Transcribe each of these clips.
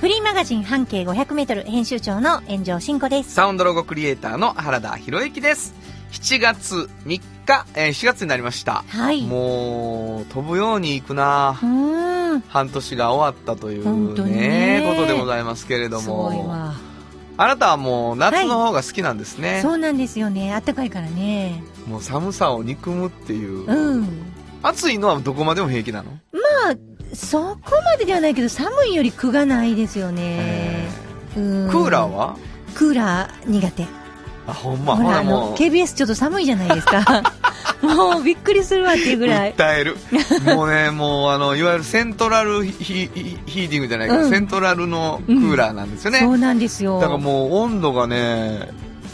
フリーマガジン半径500メートル編集長の炎上真子です。サウンドロゴクリエイターの原田博之です。7月3日、えー、4月になりました。はい。うもう、飛ぶように行くなーん。半年が終わったというね、ねことでございますけれどすごいも。わ。あなたはもう夏の方が好きなんですね。そうなんですよね。あったかいからね。もう寒さを憎むっていう。うん。暑いのはどこまでも平気なの？まあ、そこまでではないけど、寒いより苦がないですよねクーラーは？クーラー苦手。あ、ほんま、ほら、もの、う。KBS ちょっと寒いじゃないですか。もうびっくりするわっていうぐらい。訴える。もうね、もうあの、いわゆるセントラルヒーティングじゃないか、うんセントラルのクーラーなんですよね。そうなんですよ。だからもう温度がね、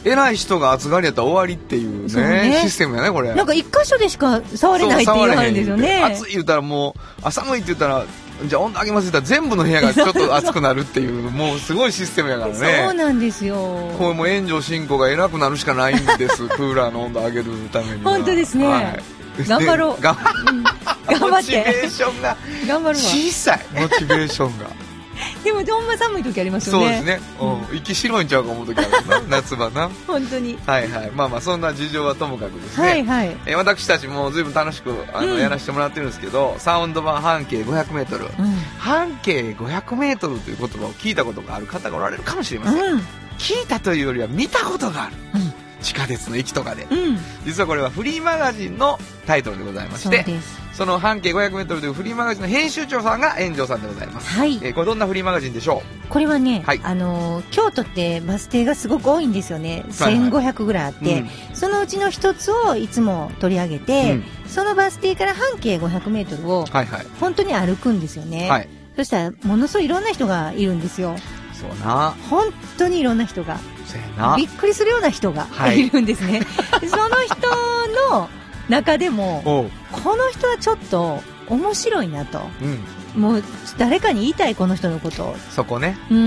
偉い人が暑がりやったら終わりっていうね、ねシステムやね、これ。なんか一箇所でしか触れないって言われるんですよね。暑い言ったらもう、あ寒いって言ったら、じゃあ温度上げますって言ったら全部の部屋がちょっと暑くなるっていう、もうすごいシステムやからね。そうなんですよ。これもう炎上進行が偉くなるしかないんです、クーラーの温度上げるためには。本当ですねはい頑張ろう頑張モチベって。ーションが頑張るわ。小さい、モチベーションが。でも、ほんま寒い時ありますよね。そうですね。うん。息白いんちゃうか思う時あるな、夏場な。本当に。はいはい。まあまあ、そんな事情はともかくですね。はいはい。えー私たちも随分楽しくあの、うんやらせてもらってるんですけど、サウンド版半径 500m。うん。半径 500m という言葉を聞いたことがある方がおられるかもしれません。うん。聞いたというよりは見たことがある。うん地下鉄の駅とかで。うん。実はこれはフリーマガジンのタイトルでございまして、その半径 500m というフリーマガジンの編集長さんが炎上さんでございます。はい。えーこれどんなフリーマガジンでしょこれはね、はいあのー、京都ってバス停がすごく多いんですよね。はいはい1500ぐらいあって、うんそのうちの一つをいつも取り上げて、うんそのバス停から半径500メートルを。本当に歩くんですよね。はい。そしたら、ものすごいいろんな人がいるんですよ。そうな。本当にいろんな人が。びっ。くりするような人がはいいるんですね。で その人の中でも。この人はちょっと面白いなと。うん。もう誰かに言いたいこの人のことを。そこね。うん。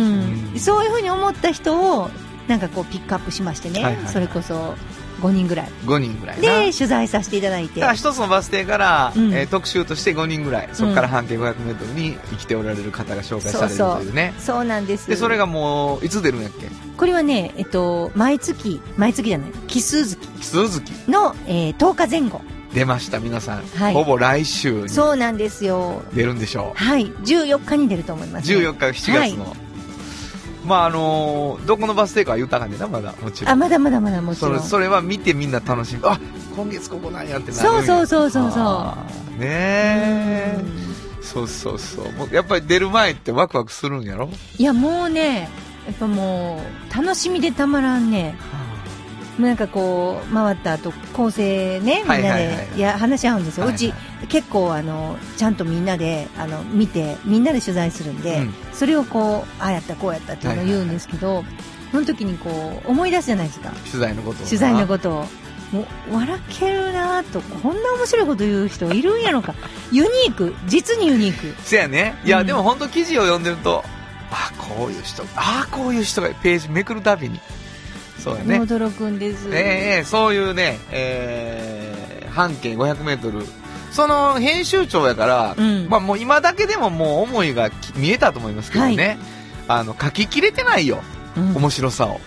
うんそういうふうに思った人を、なんかこうピックアップしましてね。はいはいはいそれこそ5人ぐらい。5人ぐらいな。で、取材させていただいてだから。一つのバス停から、うんえー特集として5人ぐらい、そこから半径 500m に生きておられる方が紹介されるというね。そうなんです。で、それがもう、いつ出るんやっけ？これはね、えっと、毎月、毎月じゃない、奇数月奇数月の、えー10日前後。出ました、皆さん。はいほぼ来週にそうなんですよ。出るんでしょはい。14日に出ると思いまう。す、ね。14日、7月の。まあ、あのーどこのバス停かは言うたかんねんな、まだ、もちろあ、ん。まだまだまだもちろん。それ、は見てみんな楽しみ。あ、今月ここなんやってなるそうそうそうそうそうねえ。そうそうそう。もうやっぱり出る前ってワクワクするんやろ？いや、もうね、やっぱもう、楽しみでたまらんね。もうなんかこう、回った後、構成ね、みんなで、いや、話し合うんですよ。はいはいうち、結構あの、ちゃんとみんなで、あの、見て、みんなで取材するんで、うんそれをこう、ああやった、こうやったっていうのを言うんですけど、その時にこう、思い出すじゃないですか。取材のこと取材のことを。もう、笑けるなぁと、こんな面白いこと言う人いるんやろか。ユニーク、実にユニーク。せやね。いや、うんでも本当記事を読んでると、あ、こういう人、あ、こういう人がページめくるたびに。そうやね。驚くんです。ええええそういうね、えー、半径500メートル。その編集長やから、うんまあもう今だけでももう思いがき見えたと思いますけどね。あの、書ききれてないよ。うん面白さを。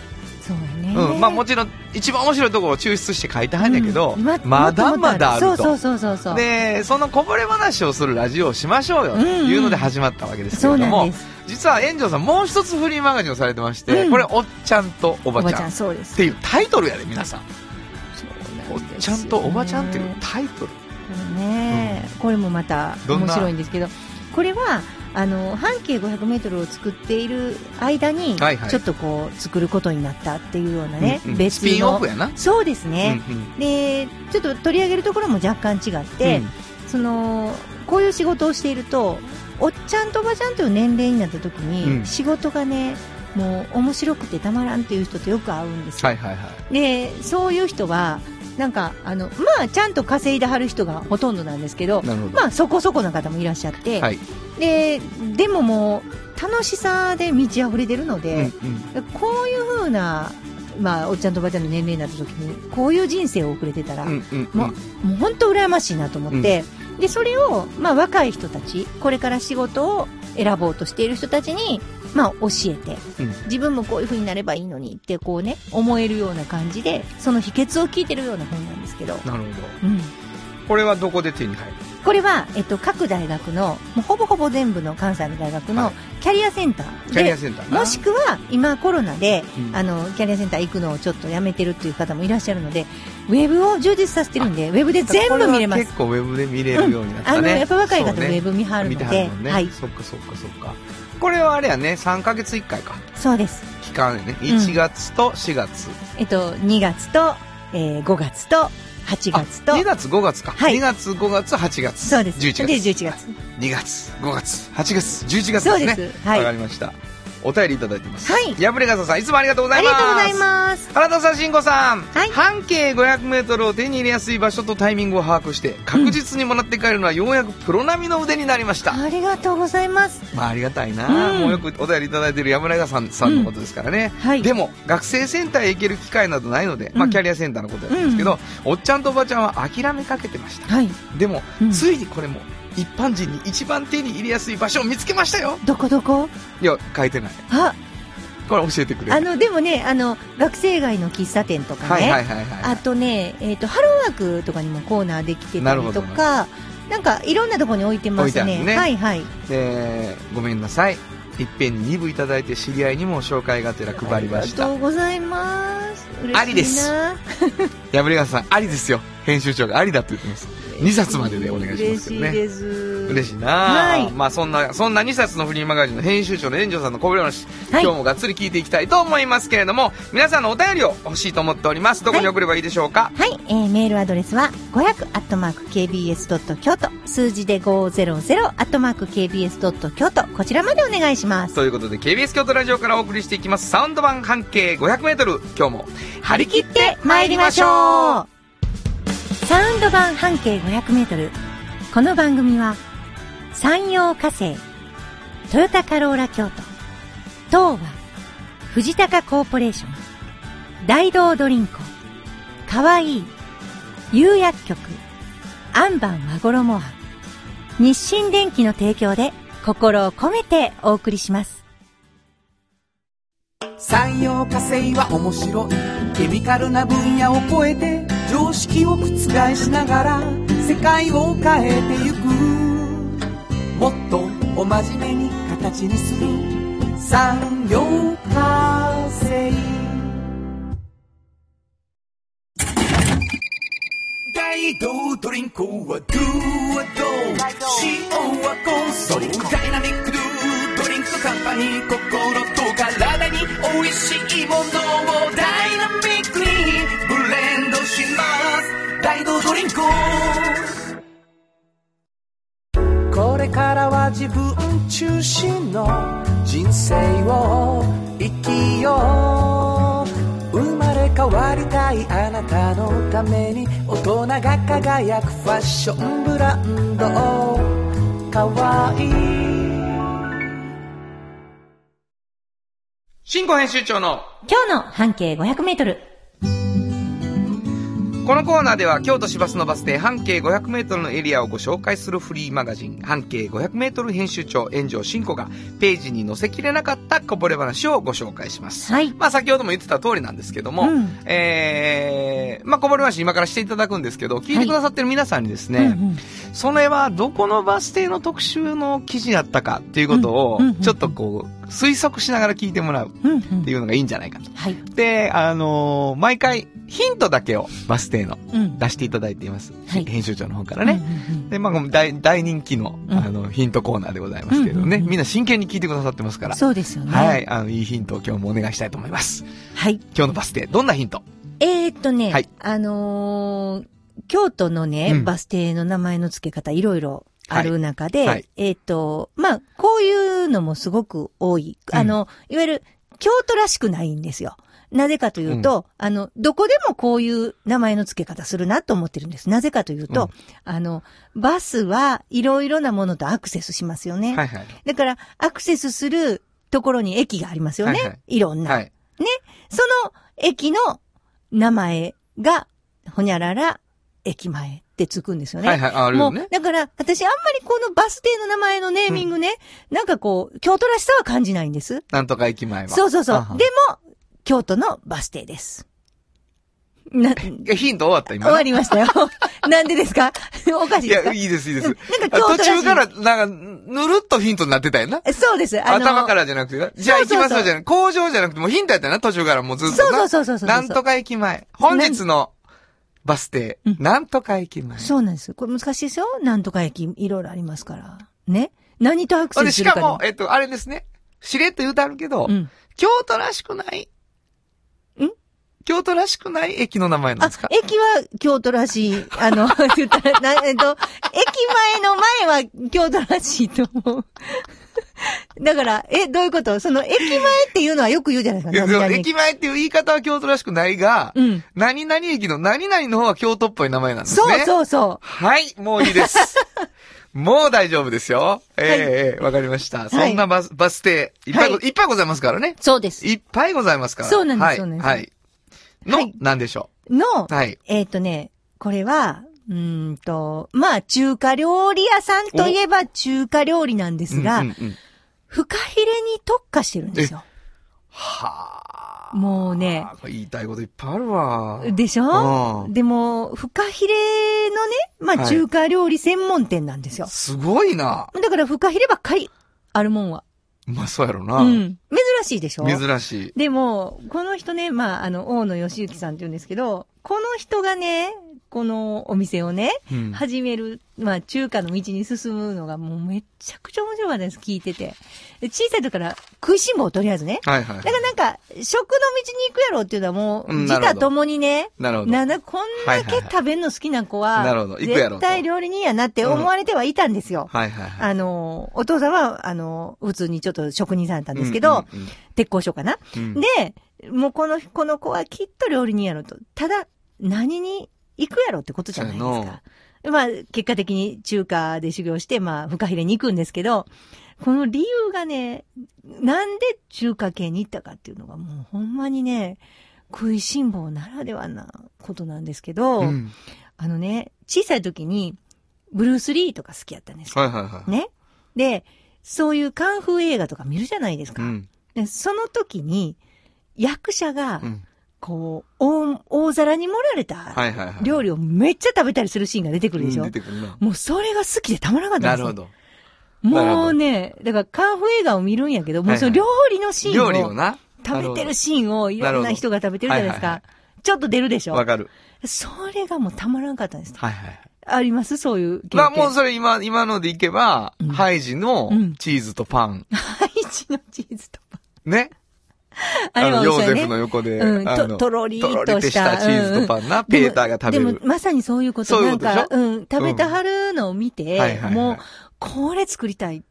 そうん。まあもちろん、一番面白いところを抽出して書いてはんやけど、うんまだまだあると。そうそうそうそう。で、そのこぼれ話をするラジオをしましょうよというので始まったわけですけれども、なんです。実は炎上さんもう一つフリーマガジンをされてまして、うんこれ、おっちゃんとおばちゃんっ。ていうタイトルやで、皆さん。おっちゃんとおばちゃんっていうねタイトル。ね、これもまた面白いんですけど、これは、あの、半径500メートルを作っている間に、はいはいちょっとこう、作ることになったっていうようなね、うんうん別スピンオのフやな。そうですね。うんうんで、ちょっと取り上げるところも若干違って、うんその、こういう仕事をしていると、おっちゃんとおばちゃんという年齢になった時に、うん仕事がね、もう面白くてたまらんっていう人とよく会うんですよ。はいはいはい。で、そういう人は、なんか、あの、まあ、ちゃんと稼いではる人がほとんどなんですけど、ど。まあ、そこそこの方もいらっしゃって、はい。で、でももう、楽しさで満ち溢れてるのうんで、こういう風な、まあ、おっちゃんとおばちゃんの年齢になった時に、こういう人生を送れてたら、うん。うんうんうん。もう、もう本当羨ましいなと思って、で、それを、まあ、若い人たち、これから仕事を選ぼうとしている人たちに、まあ、教えて、うん自分もこういう風になればいいのにって、こうね、思えるような感じで、その秘訣を聞いてるような本なんですけど、なるほど。うん。これはどこで手に入る？これは、えっと、各大学の、もうほぼほぼ全部の関西の大学はいのキャリアセンターで、キャリアセンターなもしくは、今コロナで、うんあの、キャリアセンター行くのをちょっとやめてるっていう方もいらっしゃるので、ウェブを充実させてるんで、ウェブで全部見れます結。構ウェブで見れるようになったね。あの、やっぱ若い方ウェブ見はる見ので、ね。はい。そっかそっかそっか。これはあれやね、3ヶ月1回か。そうです。期間でね。1月と4月。えっと、2月と、えー、5月と、8月と、2月5月か。はい2月5月8月。そうです。11で、月。11月。2月、5月、8月、11月ですね。です。はい。わ、かありました。お便りいただいてます。はいやぶれがささん、いつもありがとうございます。りがとうございます。原田さん、慎吾さん、はい半径500メートルを手に入れやすい場所とタイミングを把握して、確実にもらって帰るのはようやくプロ並みの腕になりました。ありがとうございます。まあ、ありがたいな、うんもうよくお便りいただいている山村さんさんのことですからね。はい。でも、学生センターへ行ける機会などないので、まあ、うんキャリアセンターのことなんですけど、おっちゃんとおばちゃんは諦めかけてました。はい。でも、うんついにこれも、一般人に一番手に入れやすい場所を見つけましたよどこどこ？いや、書いてない。あ、これ教えてくれる？あの、でもね、あの、学生街の喫茶店とかね、はいはいはいはい。あとね、えっ、と、ハローワークとかにもコーナーできてたりとか、なんか、いろんなところに置いてますね。ねはいはい。で、ごめんなさい。いっぺんに2部いただいて知り合いにも紹介がてら配りましたありがと。うございます。ありです やぶれがさん、ありですよ。編集長がありだと言ってます。2冊まででお願いしますけどね。嬉しいです。嬉しいな、はいまあそんな、そんな2冊のフリーマガジンの編集長の炎上さんのこぼれ話、はい今日もがっつり聞いていきたいと思いますけれども、皆さんのお便りを欲しいと思っております。どこに送ればいいでしょうか、はい、えー、メールアドレスは、500-kbs. 京都、数字で 500-kbs. 京都、こちらまでお願いします。ということで KBS 京都ラジオからお送りしていきますサウンド版半径 500m 今日も張り切って参りましょうサウンド版半径500メートル。この番組は、山陽火星、トヨタカローラ京都、東和、藤高コーポレーション、大道ドリンコ、かわいい、釉薬局、アンバン和衣庵、日清電機の提供で心を込めてお送りします。産業化成は面白いケミカルな分野を超えて常識を覆しながら世界を変えてゆく。もっとお真面目に形にする。産業化成。大道ドリンクはドゥはド塩はコンソーダイナミックドゥドリンクとカンパニー。心と体に美味しいものを。ダイナミックに。します大道ドリンクこれからは自分中心の人生を生きよう生まれ変わりたいあなたのために大人が輝くファッションブランドかわいい新語編集長の今日の半径500メートル。このコーナーでは京都市バスのバス停半径 500m のエリアをご紹介するフリーマガジン半径 500m 編集長炎上真子がページに載せきれなかったこぼれ話をご紹介します。はい。まあ先ほども言ってた通りなんですけども、うんえー、まあこぼれ話今からしていただくんですけど、聞いてくださってる皆さんにですね、うんうんそれはどこのバス停の特集の記事だったかっていうことをうんうんうんうんちょっとこう推測しながら聞いてもらうっうんうんていうのがいいんじゃないかと。はい。で、あのー毎回ヒントだけをバス停のうん。出していただいています。はい編集長の方からね。うんうんうんで、まあ、大、大人気の、うんあの、ヒントコーナーでございますけどね。うんうんうんみんな真剣に聞いてくださってますから。そうですよね。はい。あの、いいヒントを今日もお願いしたいと思います。はい。今日のバス停、どんなヒント？えー、っとね、はいあのー京都のね、うんバス停の名前の付け方いろいろある中で、はいはいえーっと、まあ、こういうのもすごく多い。うんあの、いわゆる京都らしくないんですよ。なぜかというと、あの、どこでもこういう名前の付け方するなと思ってるんです。なぜかというと、うんあの、バスはいろいろなものとアクセスしますよね。はいはい。だから、アクセスするところに駅がありますよね。はいいはいろんな。はい。その駅の名前が、ほにゃらら駅前ってつくんですよね。はいはい。ああるよねもう、。だから、私あんまりこのバス停の名前のネーミングね、なんかこう、京都らしさは感じないんです。なんとか駅前は。そうそうそう。でも、京都のバス停です。な、ヒント終わった、今。わりましたよ。なんでですか？おかしいいですか？や、いいです、いいです。なんか京都途中から、なんか、ぬるっとヒントになってたよな。そうです。あの頭からじゃなくて、じゃあ行きますよじゃなく工場じゃなくて、もうヒントやったよな、途中からもうずっとそうな。そうそうそうそう。なんとか駅前。本日のバス停うん、なんとか駅前。そうなんです。これ難しいですよ。なんとか駅、いろいろありますから。ね。何とアクセで、スするかでしかも、えっと、あれですね。しれっと言うとあるけどう、ん。京都らしくない？ん？京都らしくない駅の名前なんあですか、駅は京都らしい。あの、言ったら、な、えっと、駅前の前は京都らしいと思う。だから、え、どういうこと？その、駅前っていうのはよく言うじゃないですか。いや駅前っていう言い方は京都らしくないが、うん。何々駅の何々の方は京都っぽい名前なんですね。そうそうそはい、もういいです。もう大丈夫ですよ。ええええわかりました。そんなバス、バス停、いっぱいご、、はいっぱいございますからね。う。そうです。いっぱいございますから。そうなんですはい、そうなんですはい。の、はいなんでしょのう。、はい。えっ、とね、これは、うーんと、まあ、中華料理屋さんといえば中華料理なんですが、うんうんうんフカヒレに特化してるんですよ。はあ。もうね、言いたいこといっぱいあるわ。でしょ？うんでも、フカヒレのね、まあ、はい中華料理専門店なんですよ。すごいな。だからフカヒレばっかり、あるもんは。まあ、そうやろな。うん。珍しいでしょ？珍しい。でも、この人ね、まあ、あの、大野義行さんって言うんですけど、この人がね、このお店をね、うん始める、まあ、中華の道に進むのがもうめちゃくちゃ面白かったです、聞いてて。で小さい時から食いしん坊とりあえずね。はいはいだ。からなんか、食の道に行くやろっていうのはもう、自他ともにね、なるほど。なんだ、こんだけ食べんの好きな子は、なるほど行くやろと絶対料理人やなって思われてはいたんですよ。はいはいはい。あの、お父さんは、あの、普通にちょっと職人さんだったんですけど、うんうん鉄工所かな。うん、で、もうこの、この子はきっと料理人やろと。ただ、何に行くやろってことじゃないですか。まあ、結果的に中華で修行して、まあ、フカヒレに行くんですけど、この理由がね、なんで中華系に行ったかっていうのがもうほんまにね、食いしん坊ならではなことなんですけど、うん。あのね、小さい時に、ブルース・リーとか好きやったんですよ。はいはいはい。ね。で、そういうカンフー映画とか見るじゃないですか。うん。でその時に、役者がう、ん。こう、大、大皿に盛られたはいはいはい。料理をめっちゃ食べたりするシーンが出てくるでしょ、うん出てくるな。もうそれが好きでたまらなかったんですよ。なるほど。もどうね、だからカンフー映画を見るんやけど、もうそのはい料理のシーンを、料理をな？食べてるシーンをいろんな人が食べてるじゃないですか。はいはいちょっと出るでしょ？わかる。それがもうたまらんかったんです。はいはい。あります？そういう経験。まあもうそれ今、今のでいけば、うんハイジのうんチーズとパン。ハイチのチーズとか。ね？あの、ヨーゼフ。の横で、ととろりとしたたチーズとパンな、ペーターが食べでもる。まさにそういうこと。なんか、うん、食べてはるのを見て、もう、これ作りたい。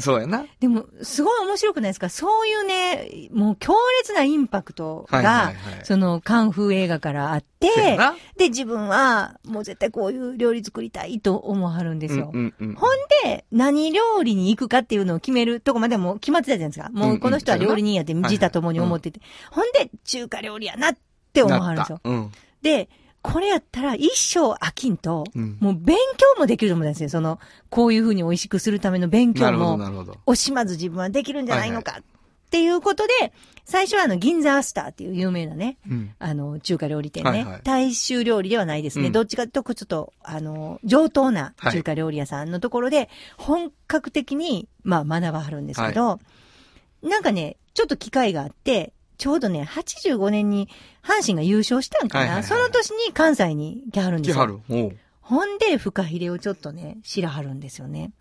そうやな。でも、すごい面白くないですか？そういうね、もう強烈なインパクトが、はいはいはいその、カンフー映画からあって。で、自分は、もう絶対こういう料理作りたいと思わはるんですよ。うんうんうん。ほんで、何料理に行くかっていうのを決めるとこまではもう決まってたじゃないですか。もうこの人は料理人やって自他ともに思ってて。ほんで、中華料理やなって思わはるんですよ。うん。で、これやったら一生飽きんと、うんもう勉強もできると思うんですよ。その、こういうふうに美味しくするための勉強も。惜しまず自分はできるんじゃないのか。っていうことで、最初はあの、銀座アスターっていう有名なね、うん。あの、中華料理店ね。はいはい大衆料理ではないですね。うんどっちかというと、ちょっと、あの、上等な中華料理屋さんのところで、本格的に、まあ、学ばはるんですけど、なんかね、ちょっと機会があって、ちょうどね、85年に阪神が優勝したんかな、はいはいはいその年に関西に来はるんですよ。来はる。ほんで、フカヒレをちょっとね、知らはるんですよね。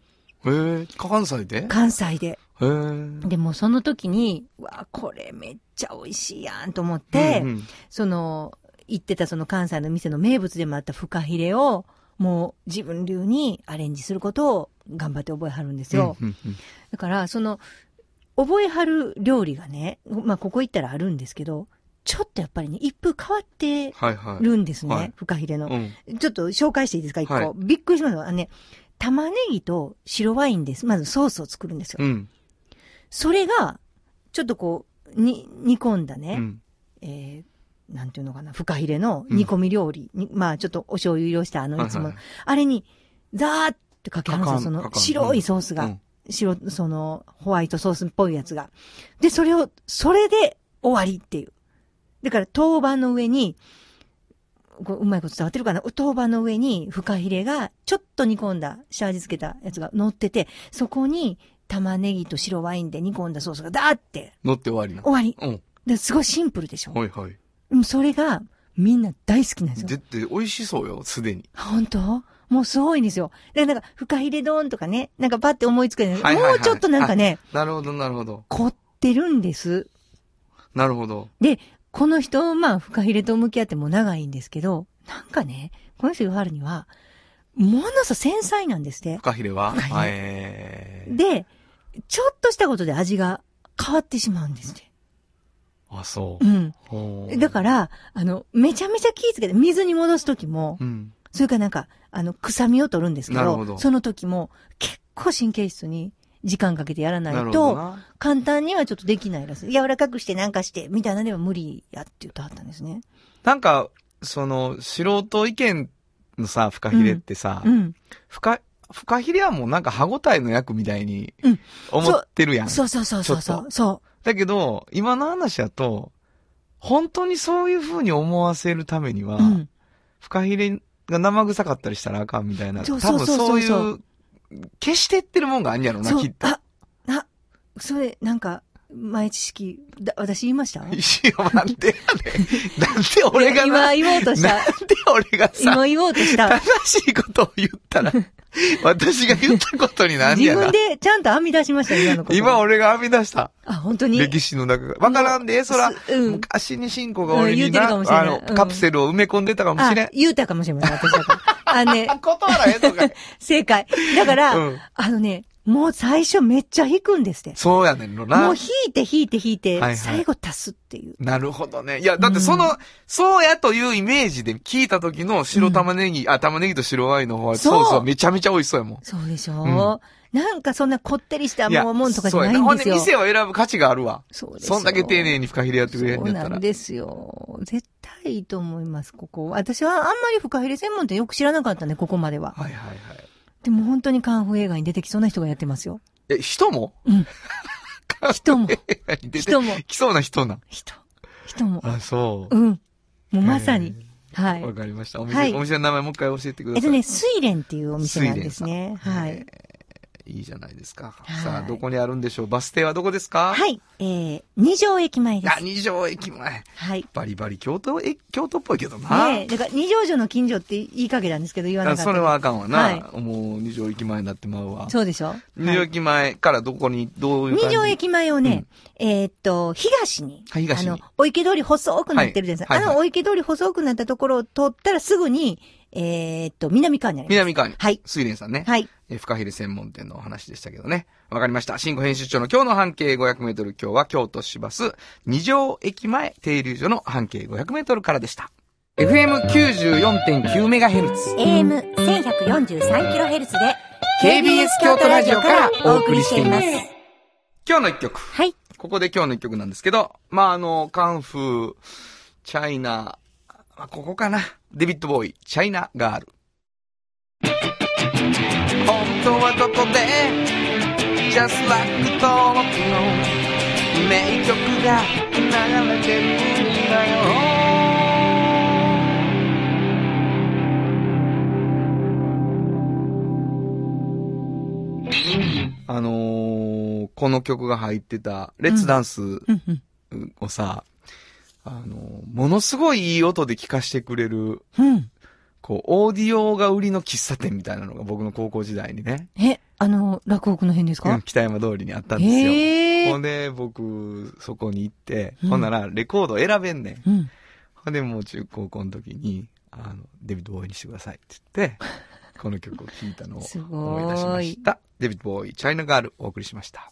へえ、関西で？へ関西で。え。でもその時に、うわ、これめっちゃ美味しいやんと思って、うんうんその、行ってたその関西の店の名物でもあったフカヒレを、もう自分流にアレンジすることを頑張って覚えはるんですよ。うんうんうんだから、その、覚えはる料理がね、まあ、ここ行ったらあるんですけど、ちょっとやっぱりね、一風変わって。るんですね、はいフカヒレの。うん。ちょっと紹介していいですか、一個。はいびっくりしました。あのね、玉ねぎと白ワインです。まずソースを作るんですよ。うん。それが、ちょっとこう、に、煮込んだね、うん。えー、なんていうのかな、フカヒレの煮込み料理に、まあちょっとお醤油色したあのいつも、はいはいあれに、ザーってかけはるんですよ、その白いソースが。うん白、その、ホワイトソースっぽいやつが。で、それを、それで終わりっていう。だから、当番の上に、こううまいこと伝わってるかな？当番の上に、フカヒレが、ちょっと煮込んだ、下味付けたやつが乗ってて、そこに、玉ねぎと白ワインで煮込んだソースがダーって、乗って終わりな。終わり。うん。ですごいシンプルでしょ？はいはい。うんそれが、みんな大好きなんですよ。絶対美味しそうよ、すでに。本当？もうすごいんですよ。だからなんか、フカヒレ丼とかね、なんかパッて思いつくじゃないはいはいはいもうちょっとなんかね、なるほど、なるほど。凝ってるんです。なるほど。で、この人、まあ、フカヒレと向き合っても長いんですけど、なんかね、この人言わはるには、ものすごい繊細なんですってフ。カヒレは？フカヒレはいえーで、ちょっとしたことで味が変わってしまうんですって。あ、そうう。ん。だから、あの、めちゃめちゃ気ぃつけて、水に戻すときも、うん。それからなんか、あの、臭みを取るんですけど、どその時も、結構神経質に時間かけてやらなないと、な。簡単にはちょっとできないらしい。柔らかくしてなんかして、みたいなのでは無理やって言ってはったんですね。なんか、その、素人意見のさ、フカヒレってさ、うん。フカ、フカヒレはもうなんか歯応えの役みたいにうん思ってるやん。そうそうそうそうそちょっう。そだけど、今の話だと、本当にそういう風に思わせるためには、う。うん。フカヒレが生臭かったりしたらあかんみたいな。そう多分そういう、消してってるもんがあんやろな、きっ。と。あ、あ、それ、なんか、前知識、だ私言いました？石尾なんでやねん。なんで俺がな、今言おうとした。なんで俺がさ、今言おうとした。正しいことを言ったら、私が言ったことになん自やな分。でちゃんと編み出しました、今のこと。今俺が編み出した。あ、本当に？歴史の中が。わからんで、そら、すうん昔に信仰が俺にうん言うてるな、かもしれないあの、うんカプセルを埋め込んでたかもしれんあ。言うたかもしれません、私だから。あのね、断らへんとか。正解。だから、うんあのね、もう最初めっちゃ引くんですって。そうやねんのな。もう引いて引いて引いて、はいはい最後足すっていう。なるほどね。いや、だってその、うそうやというイメージで聞いた時の白玉ねぎ、あ、玉ねぎと白ワインのホワイトソースはめちゃめちゃ美味しそうやもん。そうでしょ、なんかそんなこってりしたもうもんとかじゃないそうやほんでんですよ。店を選ぶ価値があるわ。そうでしょそんだけ丁寧にフカヒレやってくれへんそうやったら。なんですよ。絶対いいと思います、ここ。私はあんまりフカヒレ専門店よく知らなかったね、ここまでは。はいはいはい。でも本当にカンフー映画に出てきそうな人がやってますよ。え、人も？うん。人も。人も。きそうな人なん。人。人も。あ、そう。うん。もうまさに。はい。わかりました。お店、はいお店の名前もう一回教えてください。えっとね、睡蓮っていうお店なんですね。はい。いいじゃないですか。はいさあ、どこにあるんでしょう？バス停はどこですか？はい。えー、二条駅前ですあ、。二条駅前。はい。バリバリ京都、え、京都っぽいけどな。ねえ、だから二条城の近所って言いかけたんですけど言わなかった。あそれはあかんわな。はいもう二条駅前になってまうわ。そうでしょ？二条駅前からどこに、どういう二条駅前をね、えーっと、東に。はい東にあの、お池通り細くなってるじゃないですか。はいあの、お池通り細くなったところを通ったらすぐに、えーっと、南側にあります。南側に。はい。水蓮さんね。はい。えー、フカヒレ専門店のお話でしたけどね。わかりました。新語編集長の今日の半径500メートル。今日は京都市バス二条駅前停留所の半径500メートルからでした。FM94.9 メガヘルツ。AM1143kHz で、KBS 京都ラジオからお送りしています。今日の一曲。はい。ここで今日の一曲なんですけど、まあ、あの、カンフー、チャイナ、まあ、ここかな。デビッド・ボーイ、チャイナ・ガール。本当はどこで？Just like 登録の名曲が流れてるんだよあのー、この曲が入ってた、レッツダンスうんうん。あのー、ものすごいいい音で聴かしてくれる、うん。こう、オーディオが売りの喫茶店みたいなのが僕の高校時代にね、え、あの、落北の辺ですうんか北山通りにあったんですよ。へー。ほんで、僕、そこに行って、うんほんなら、レコード選べんねん。うん。ほんで、もう中高校の時に、あの、デビッド・ボーイにしてくださいって言って、この曲を聴いたのを思い出しました。デビッド・ボーイ、チャイナ・ガール、お送りしました。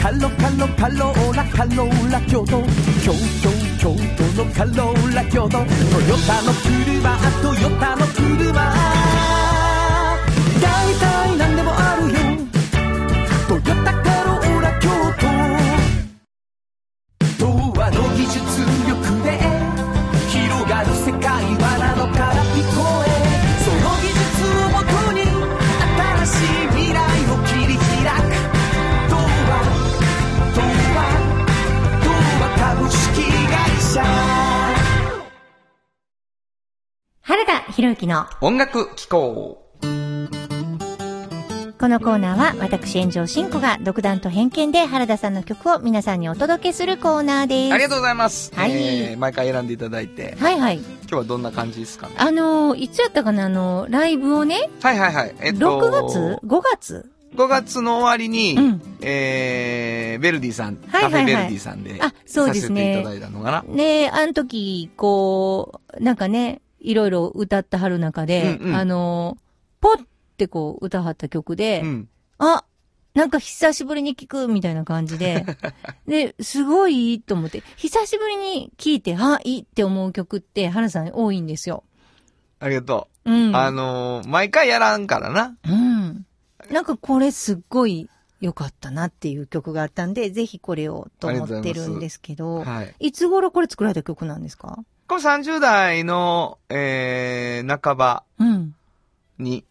カロカロカローラカローラ京都京都京都のカローラ京都。トヨタの車トヨタの車。大体何でもあるよ。トヨタカ原田博之の音楽機構。このコーナーは私炎上真子が独断と偏見で原田さんの曲を皆さんにお届けするコーナーです。ありがとうございます。はいえー毎回選んでいただいて、はいはい。今日はどんな感じですかね？あのーいつやったかな？あのーライブをね、はいはいはい。えっと、6月 ?5 月？5月の終わりに、うんえー、ベルディさん、はいはいはいカフェベルディさんで、あそうですねさせていただいたのかな？ねあの時、こう、なんかね、いろいろ歌ってはる中で、うんうんあのーポッってこう歌はった曲で、うん。あ、なんか久しぶりに聞くみたいな感じで、で、すごいいいと思って、久しぶりに聞いて、あ、いいって思う曲って、原さん多いんですよ。ありがとうん。う。あのー毎回やらんからな。うん。なんかこれすっごい良かったなっていう曲があったんで、ぜひこれをと思ってるんですけど、はい。いつ頃これ作られた曲なんですか？これ30代の、えー、半ばうん。に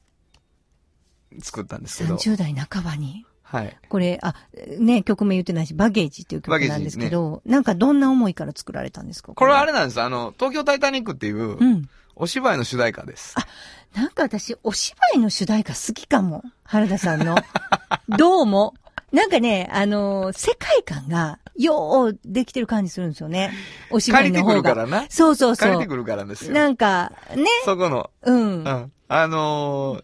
作ったんですけど。30代半ばに？はい。これ、あ、ね、曲名言ってないし、バゲージっていう曲なんですけど、なんかどんな思いから作られたんですか？これはあれれなんです。あの、東京タイタニックっていうう、ん。お芝居の主題歌です。なんか私、お芝居の主題歌好きかも。原田さんの。どうも。なんかね、あのー世界観が、ようできてる感じするんですよね。お芝借りてく居の方が。るからな。そうそうそう。借りてくるからですよ。なんか、ね。そこの、うん。うん。あのー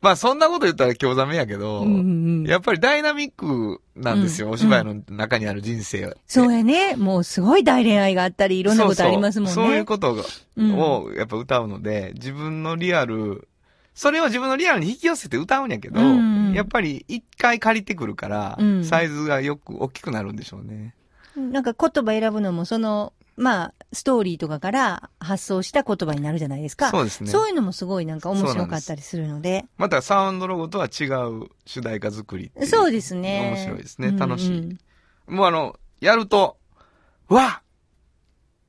まあそんなこと言ったら興ざめやけど、うんうんうんやっぱりダイナミックなんですよ、うんお芝居の中にある人生は。そうやね。もうすごい大恋愛があったり、いろんなことありますもんね。そうそうそういうことをやっぱ歌うので、自分のリアル、それを自分のリアルに引き寄せて歌うんやけど、うんやっぱり一回借りてくるから、うんサイズがよく大きくなるんでしょうね。なんか言葉選ぶのも、その、まあ、ストーリーとかから発想した言葉になるじゃないですか。そうですね。そういうのもすごいなんか面白かったりするので。またサウンドロゴとは違う主題歌作りそうですね。面白いですね。うんうん楽しい。もうあの、やると、うわ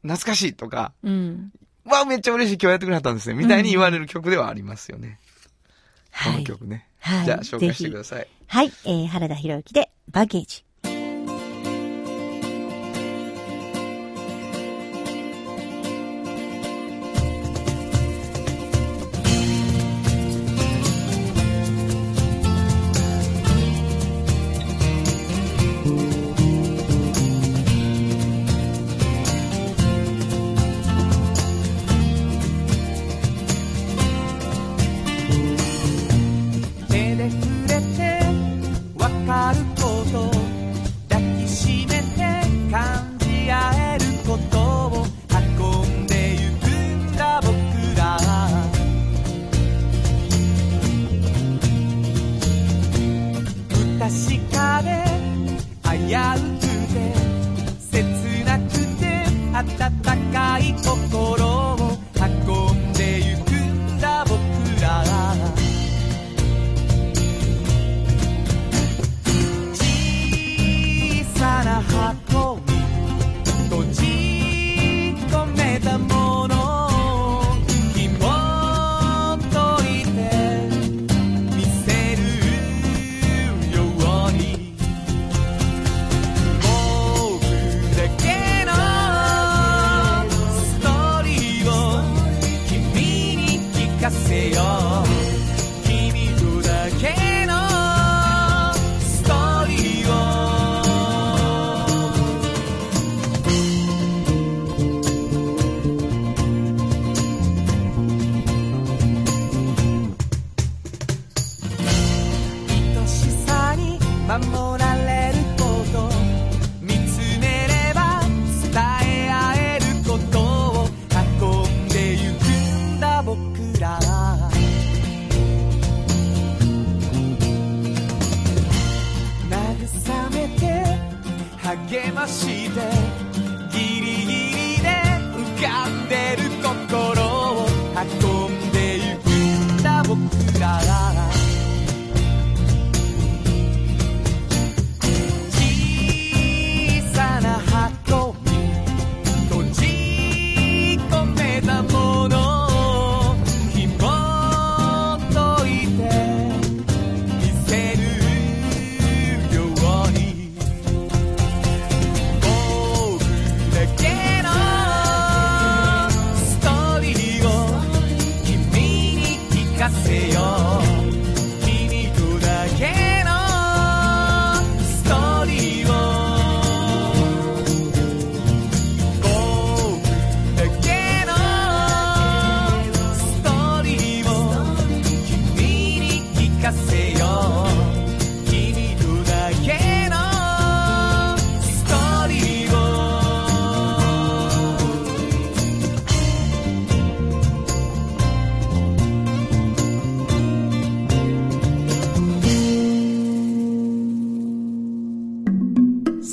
懐かしいとか、うん。うわめっちゃ嬉しい今日やってくれはったんですね。みたいに言われる曲ではありますよね。こはい。の曲ね。はい。じゃあ紹介してくぜださい。ひはい。えー、原田博之で、バゲージ。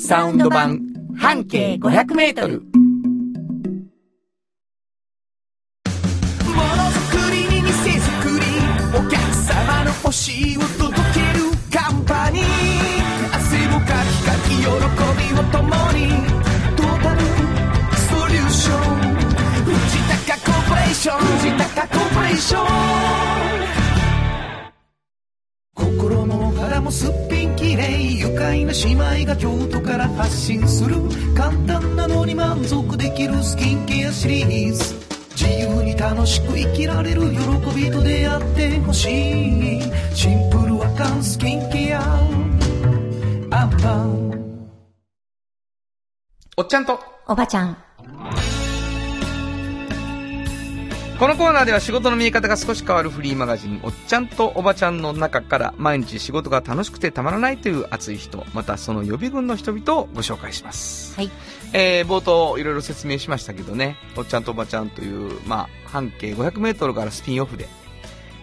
サウンド版半径500メートル。ものづくりに店づくりお客様の欲しいを届けるカンパニー。汗をかきかき喜びを共にトータルソリューション。藤高コーポレーション藤高コーポレーション。心も肌もすっれい愉快な姉妹が京都から発信する簡単なのに満足できるスキンケアシリーズ。自由に楽しく生きられる喜びと出会ってほしい。シンプルアカンスキンケア。アンパンおっちゃんと、おばちゃん。このコーナーでは仕事の見え方が少し変わるフリーマガジン、おっちゃんとおばちゃんの中から毎日仕事が楽しくてたまらないという熱い人、またその予備軍の人々をご紹介します。はい。えー、冒頭いろいろ説明しましたけどね、おっちゃんとおばちゃんという、まあ、半径500メートルからスピンオフで、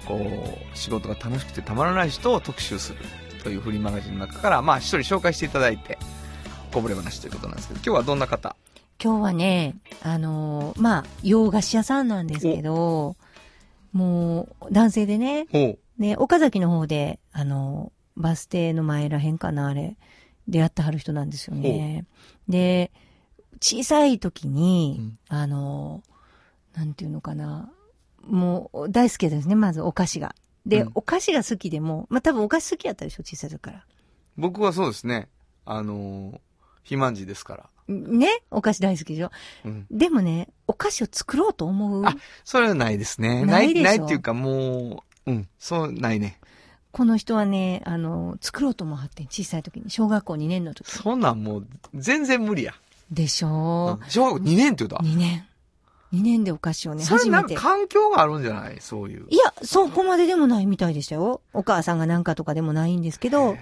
こう、仕事が楽しくてたまらない人を特集するというフリーマガジンの中から、まあ、一人紹介していただいて、こぼれ話ということなんですけど、今日はどんな方今日はね、あのーまあ、洋菓子屋さんなんですけど、もう、男性でね。ね、岡崎の方で、あのーバス停の前らへんかな、あれ、出会ってはる人なんですよね。で、小さい時に、うんあのーなんていうのかな、もう、大好きですね、まずお菓子が。で、うんお菓子が好きでも、まあ、多分お菓子好きやったでしょ、小さい時から。僕はそうですね、あのー、肥満児ですから。ねお菓子大好きでしょ？うん。でもね、お菓子を作ろうと思う。あそれはないですね。ないないっていうかもう、うん、そう、ないね。この人はね、あの、作ろうともはってん、小さい時に、小学校2年の時。そんなんもう、全然無理や。でしうょん小学校2年って言うたう、?2 年。2年でお菓子をね、初めて。なんか環境があるんじゃない？そういう。いや、そこまででもないみたいでしたよ。お母さんがなんかとかでもないんですけど、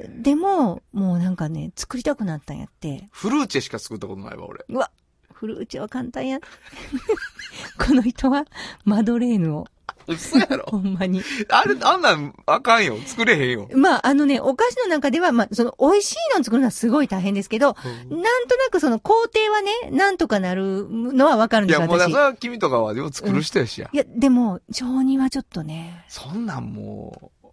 でも、もうなんかね、作りたくなったんやって。フルーチェしか作ったことないわ、俺。うわ、フルーチェは簡単や。この人は、マドレーヌを、嘘やろほんまに。あれ、あんなんあかんよ。作れへんよ。まあ、あのね、お菓子の中では、まあ、その、美味しいのを作るのはすごい大変ですけど、うんなんとなくその工程はね、なんとかなるのはわかるんですよ、いや、もうだ私。から君とかはよう作る人やしや。いや、でも、情にはちょっとね、そんなんもう、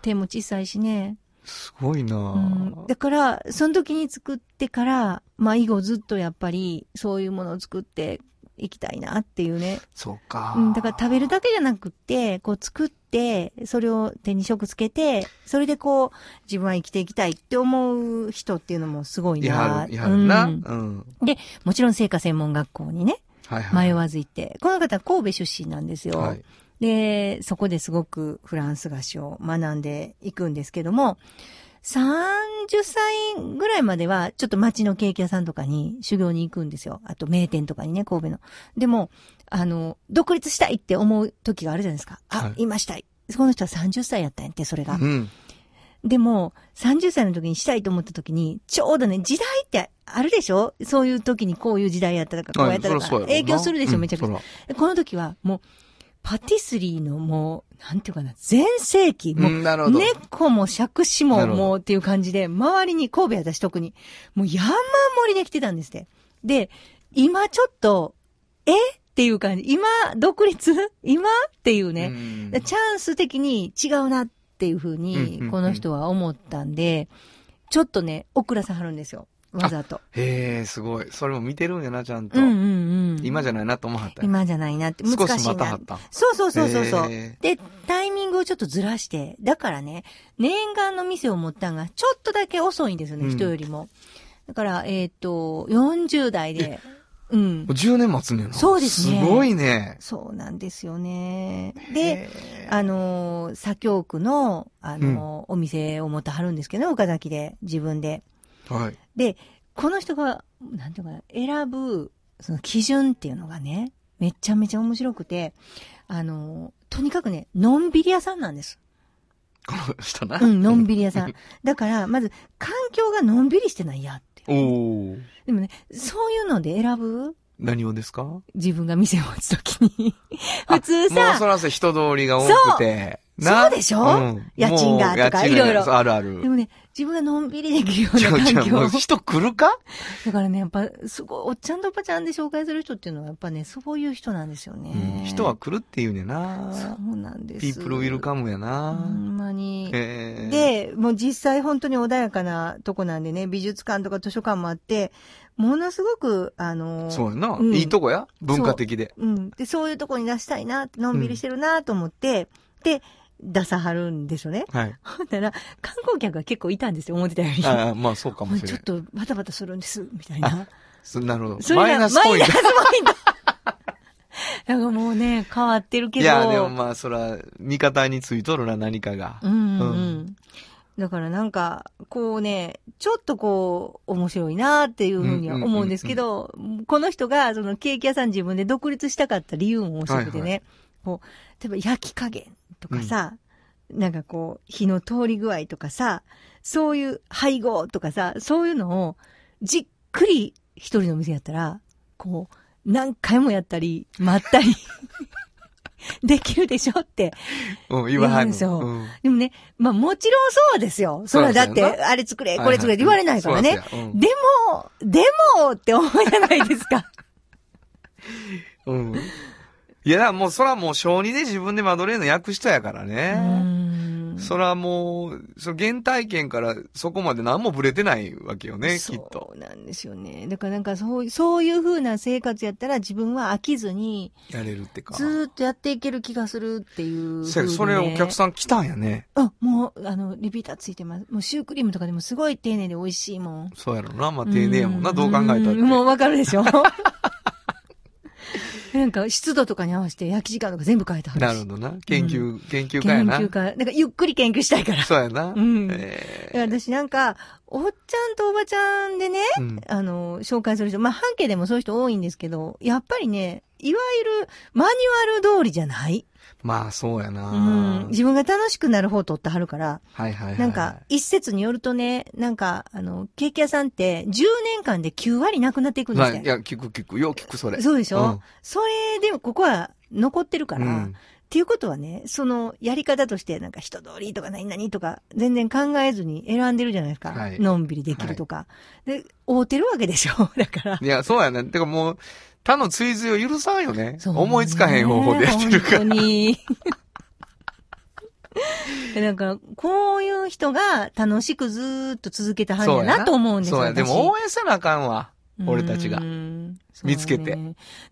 手も小さいしね。すごいなうぁん。だから、その時に作ってから、まあ、以後ずっとやっぱり、そういうものを作っていきたいなっていうね。そうか。うん、だから食べるだけじゃなくって、こう作って、それを手に職つけて、それでこう、自分は生きていきたいって思う人っていうのもすごいいなはる、いはるな。ううんん。で、もちろん製菓専門学校にね、はいはい。迷わず行って、この方は神戸出身なんですよ。はい。で、そこですごくフランス菓子を学んでいくんですけども、30歳ぐらいまでは、ちょっと街のケーキ屋さんとかに修行に行くんですよ。あと名店とかにね、神戸の。でも、あの、独立したいって思う時があるじゃないですか。あ、はい今したい。その人は30歳やったんやって、それが。うん。でも、30歳の時にしたいと思った時に、ちょうどね、時代ってあるでしょ？そういう時にこういう時代やったとか、こうやったとか、はい影響するでしょ、うんめちゃくちゃ。そらでこの時は、もう、パティスリーのもう、なんていうかな、全盛期、もう、猫も杓子ももうっていう感じで、周りに神戸私特に、もう山盛りできてたんですって。で、今ちょっと、えっていう感じ。今、独立？今っていうね。うチャンス的に違うなっていうふううんうんうん、にこの人は思ったんで、ちょっとね、遅らさはるんですよ。わざと。へえ、すごい。それも見てるんやな、ちゃんと。うんうんうん。今じゃないなと思わはった今じゃないなって、難しいな。少しまたはった。そうそうそうそうそう。へで、タイミングをちょっとずらして、だからね、念願の店を持ったんが、ちょっとだけ遅いんですよね、うん人よりも。だから、えっ、と、40代で、うんもう。10年待つねんな。そうですねすごいね。そうなんですよね。で、あのー、左京区の、あのーお店を持ってはるんですけどね、岡崎で、自分で。はい。で、この人が、なんていうかな、選ぶ、その基準っていうのがね、めちゃめちゃ面白くて、あのー、とにかくね、のんびり屋さんなんです。この人な。うん、のんびり屋さん。だから、まず、環境がのんびりしてないやって。おお。でもね、そういうので選ぶ？何をですか？自分が店を持つときに。普通もうさそ、らせ人通りが多くて。そうでしょ？うん家賃がとかいろいろあるある。でもね、自分がのんびりできるような環境。人来るか？だからね、やっぱ、すごい、おっちゃんとおばちゃんで紹介する人っていうのは、やっぱね、そういう人なんですよね。うん人は来るっていうねんな。そうなんです。ピープルウィルカムやほな。んまに。で、もう実際本当に穏やかなとこなんでね、美術館とか図書館もあって、ものすごく、あのーそうやな。うんいいとこや。文化的で。うん。で、そういうとこに出したいな、のんびりしてるなと思って、で、出さはるんでしょね。はい。ほんなら、観光客が結構いたんですよ、思ってたより。ああ、まあそうかもしれちょっない。とバタバタするんです、みたいな。すなるほど。それがマイナスポイント。マイナスポイント。だからもうね、変わってるけど。いや、でもまあ、そら、味方についとるな、何かが。うんうん、う。うんだからなんか、こうね、ちょっとこう、面白いなっていうふうには思うんですけど、この人が、そのケーキ屋さん自分で独立したかった理由も面白くてね、はいこう、例えば焼き加減とかさ、なんかこう、火の通り具合とかさ、そういう配合とかさ、そういうのを、じっくり一人の店やったら、こう、何回もやったり、待ったり、できるでしょって。うん、言わはんですようんでもね、まあもちろんそうですよ。それはだって、あれ作れ、これ作れって言われないからね。そうですようんでも、でもって思うじゃないですか。うん。いや、もう、そらもう小児で自分でマドレーヌ焼く人やからうね。んそらもう、その原体験からそこまで何もブレてないわけよね、きっと。そうなんですよね。だからなんかそう、そういう風な生活やったら自分は飽きずに、やれるってか。ずーっとやっていける気がするっていうね、それお客さん来たんやね。あ、もう、あの、リピーターついてます。もうシュークリームとかでもすごい丁寧で美味しいもん。そうやろな。まあ、丁寧やもんな、どう考えたって。んもうわかるでしょ なんか湿度とかに合わせて焼き時間とか全部変えてはるし。なるほどな。研究、研究家やな。研究家。なんかゆっくり研究したいから。そうやな。うんえいや私なんか、おっちゃんとおばちゃんでね、ーうんあの、紹介する人、まあ、半径でもそういう人多いんですけど、やっぱりね、いわゆるマニュアル通りじゃない。まあ、そうやな。うん。自分が楽しくなる方を取ってはるから、はいはいはい。なんか、一説によるとね、なんか、あの、ケーキ屋さんって10年間で9割なくなっていくんですね。まあいや、聞く聞く。よう聞く、それ。そうでしょ、うんそれでもここは残ってるから、うんっていうことはね、そのやり方として、なんか人通りとか何々とか、全然考えずに選んでるじゃないですか。はいのんびりできるとか。で、会うてるわけでしょ？だから。いや、そうやね。てかもう、他の追随を許さんよね。そうね思いつかへん方法でやってるから。本当に。だから、こういう人が楽しくずーっと続けてはるんやなと思うんですよ。そうや。で私も応援せなあかんわ。俺たちがうん見つけて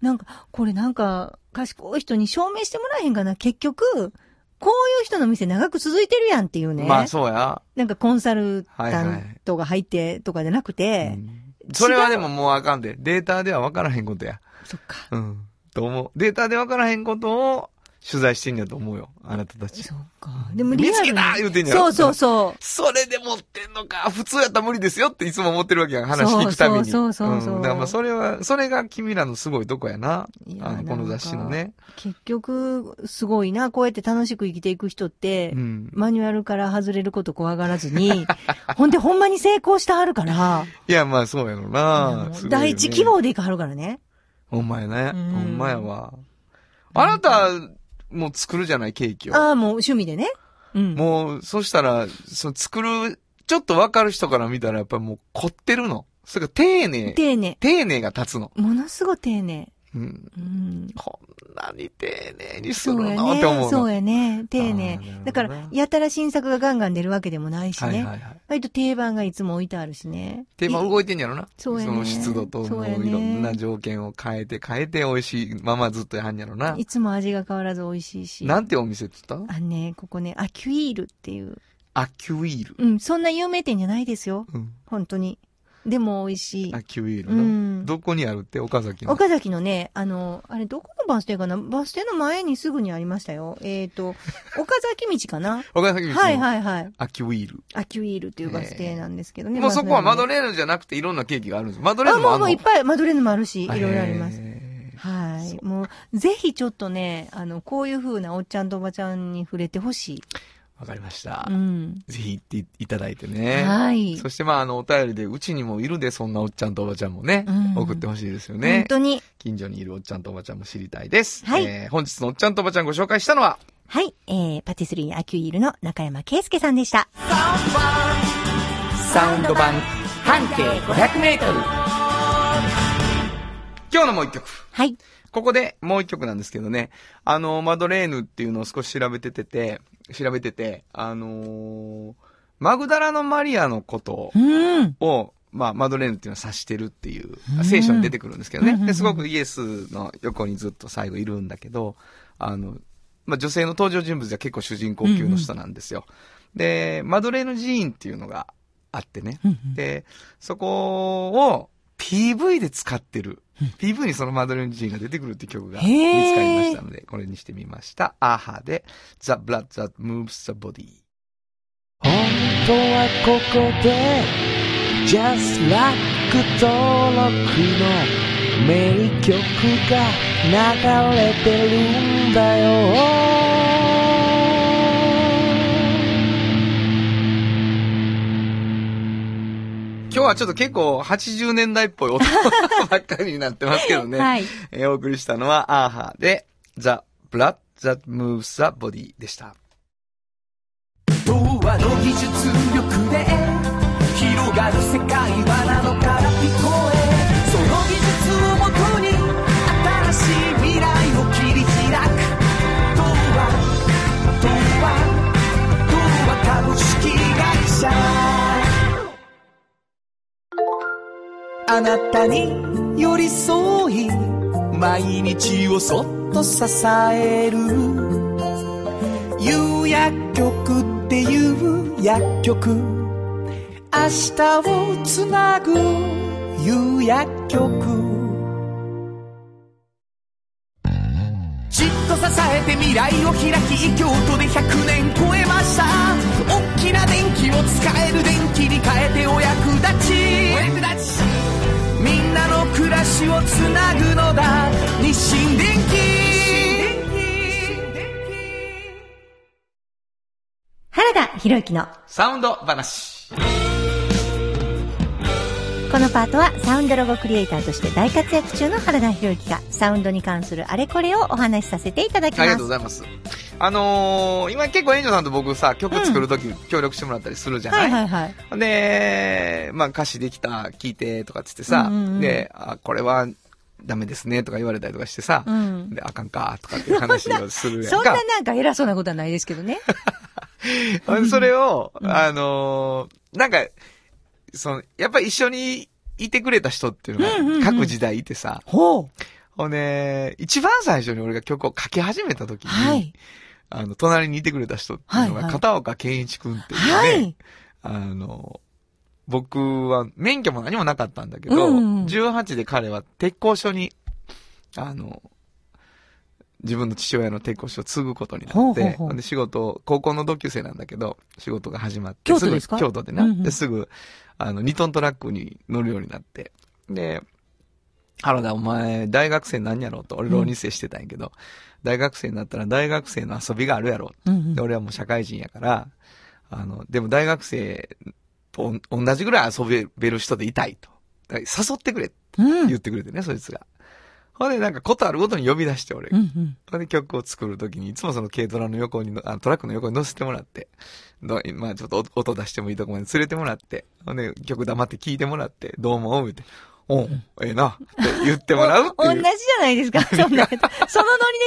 なんか、これなんか、賢い人に証明してもらえへんかな。結局、こういう人の店長く続いてるやんっていうね。まあ、そうや。なんかコンサルタはいはいントが入ってとかじゃなくて、うんそれはでももうあかんで。データでは分からへんことや。そっか。うん。と思う。データで分からへんことを取材してんやと思うよ。あなたたち。そうか。でもリアルに。見つけた言うてんやろそうそうそう。それで持ってんのか。普通やったら無理ですよっていつも思ってるわけやん。話聞くたびに。そうそうそうそうんだからまあそれは、それが君らのすごいとこやな。いやあの、この雑誌のね。結局、すごいな。こうやって楽しく生きていく人って、うん。マニュアルから外れること怖がらずに、ほんでほんまに成功してはるから、いや、まあそうやろな。ね第一希望でいかはるからね。ほんまやね。うんほんまやわ。あなた、もう作るじゃない、ケーキを。ああ、もう趣味でね。うん。もう、そしたら、その作る、ちょっとわかる人から見たら、やっぱりもう凝ってるの。それから丁寧。丁寧。丁寧が立つの。ものすごい丁寧。うん。うん。こんなに丁寧にするの？って思う。そうやね。丁寧。だから、やたら新作がガンガン出るわけでもないしね。はいはいはい。割と定番がいつも置いてあるしね。で、まあ動いてんやろな。そうやねの湿度と、もそういろんな条件を変えて変えて美味しいままずっとやはんやろな。いつも味が変わらず美味しいし。なんてお店って言った？あのね、ここね、アキュイールっていう。アキュイール。うん、そんな有名店じゃないですよ。うん。本当に。でも美味しいア。キュイールうの。ん。どこにあるって岡崎の？岡崎のね、あの、あれ、どこのバス停かな？バス停の前にすぐにありましたよ。えっ、と、岡崎道かな？岡崎道のはいはいはい。アキュイール。アキュイールっていうバス停なんですけどね。もうそこはマドレレーヌじゃなくていろんなケーキがあるんですマドレーあ、ヌもあるの？もうもういっぱい、マドレーヌもあるし、いろいろあります。へはい。もう、ぜひちょっとね、あの、こういう風なおっちゃんとおばちゃんに触れてほしい。ーわかりましたう。ん。ぜひ行っていただいてね。はい。そしてまああのお便りでうちにもいるでそんなおっちゃんとおばちゃんもね、うん送ってほしいですよ本ね。当に。近所にいるおっちゃんとおばちゃんも知りたいです。はいえー本日のおっちゃんとおばちゃんご紹介したのは、はい。えー、パティスリーアキュイールの中山圭介さんでした。サウンド版半径500メートル。今日のもう一曲。はい。ここでもう一曲なんですけどね、あの、マドレーヌっていうのを少し調べててて、調べてて、あのーマグダラのマリアのことうん。を、まあ、マドレーヌっていうのは指してるっていうう、ん聖書に出てくるんですけどね。うんうんうんですごくイエスの横にずっと最後いるんだけど、あの、まあ、女性の登場人物では結構主人公級の人なんですよ。で、マドレーヌ寺院っていうのがあってね。うんで、そこを PV で使ってる。PV にそのマドレーヌ寺院が出てくるって曲が見つかりましたので、これにしてみました。アーハで The Blood That Moves the Body。本当はここで Just Like 登録の名曲が流れてるんだよ今日はちょっと結構80年代っぽい音ばっかりになってますけどね。はい。えーお送りしたのは、アーハで The Blood That Moves the Body でした。童話の技術力で広がる世界はなのから聞こえあなたに寄り添い毎日をそっと支える。有薬局っていう薬局。明日をつなぐ有薬局。じっと支えて未来を開き京都で100年超えました。大きな電気を使える電気に変えてお役立ちお役立ち。みんなの暮らしをつなぐのだ日清電気原田博之のサウンド話。このパートはサウンドロゴクリエイターとして大活躍中の原田博之がサウンドに関するあれこれをお話しさせていただきありがとうます。ございます。あのー、今結構エンジョさんと僕さ、曲作るとき協力してもらったりするじゃない、はいはいはい。で、まあ歌詞できた、聞いてとかっつってさ、うんうんうんで、あ、これはダメですねとか言われたりとかしてさ、うん。で、あかんかとかっていう話をするやん そんなか。なんか偉そうなことはないですけどね。それを、うんあのーなんか、その、やっぱり一緒にいてくれた人っていうのが各時代いてさ、ほう。ほんで、一番最初に俺が曲を書き始めた時に、はい。あの、隣にいてくれた人っていうのが、片岡健一くんっていうね、はい。あの、僕は免許も何もなかったんだけど、うんうん18で彼は鉄工所に、あの、自分の父親の鉄骨を継ぐことになって、ほで仕事、高校の同級生なんだけど、仕事が始まって、京都ですか？ぐ京都でな、うんうん。で、すぐ、あの、2トントラックに乗るようになって、で、原田お前、大学生なんやろうと、俺浪人生してたんやけど、大学生になったら大学生の遊びがあるやろ。うんうん。で、俺はもう社会人やから、あの、でも大学生と同じぐらい遊べる人でいたいと。誘ってくれってうん。言ってくれてね、そいつが。ほんで、なんかことあるごとに呼び出して俺。うんうん。ほんで曲を作るときに、いつもその軽トラの横にの、あトラックの横に乗せてもらって、どまあちょっと音音出してもいいとこまで連れてもらって、ほんで曲黙って聴いてもらって、どうも、言うて、おうん、ええな、って言ってもらうっていう。お同じじゃないですか。そんな、そのノリで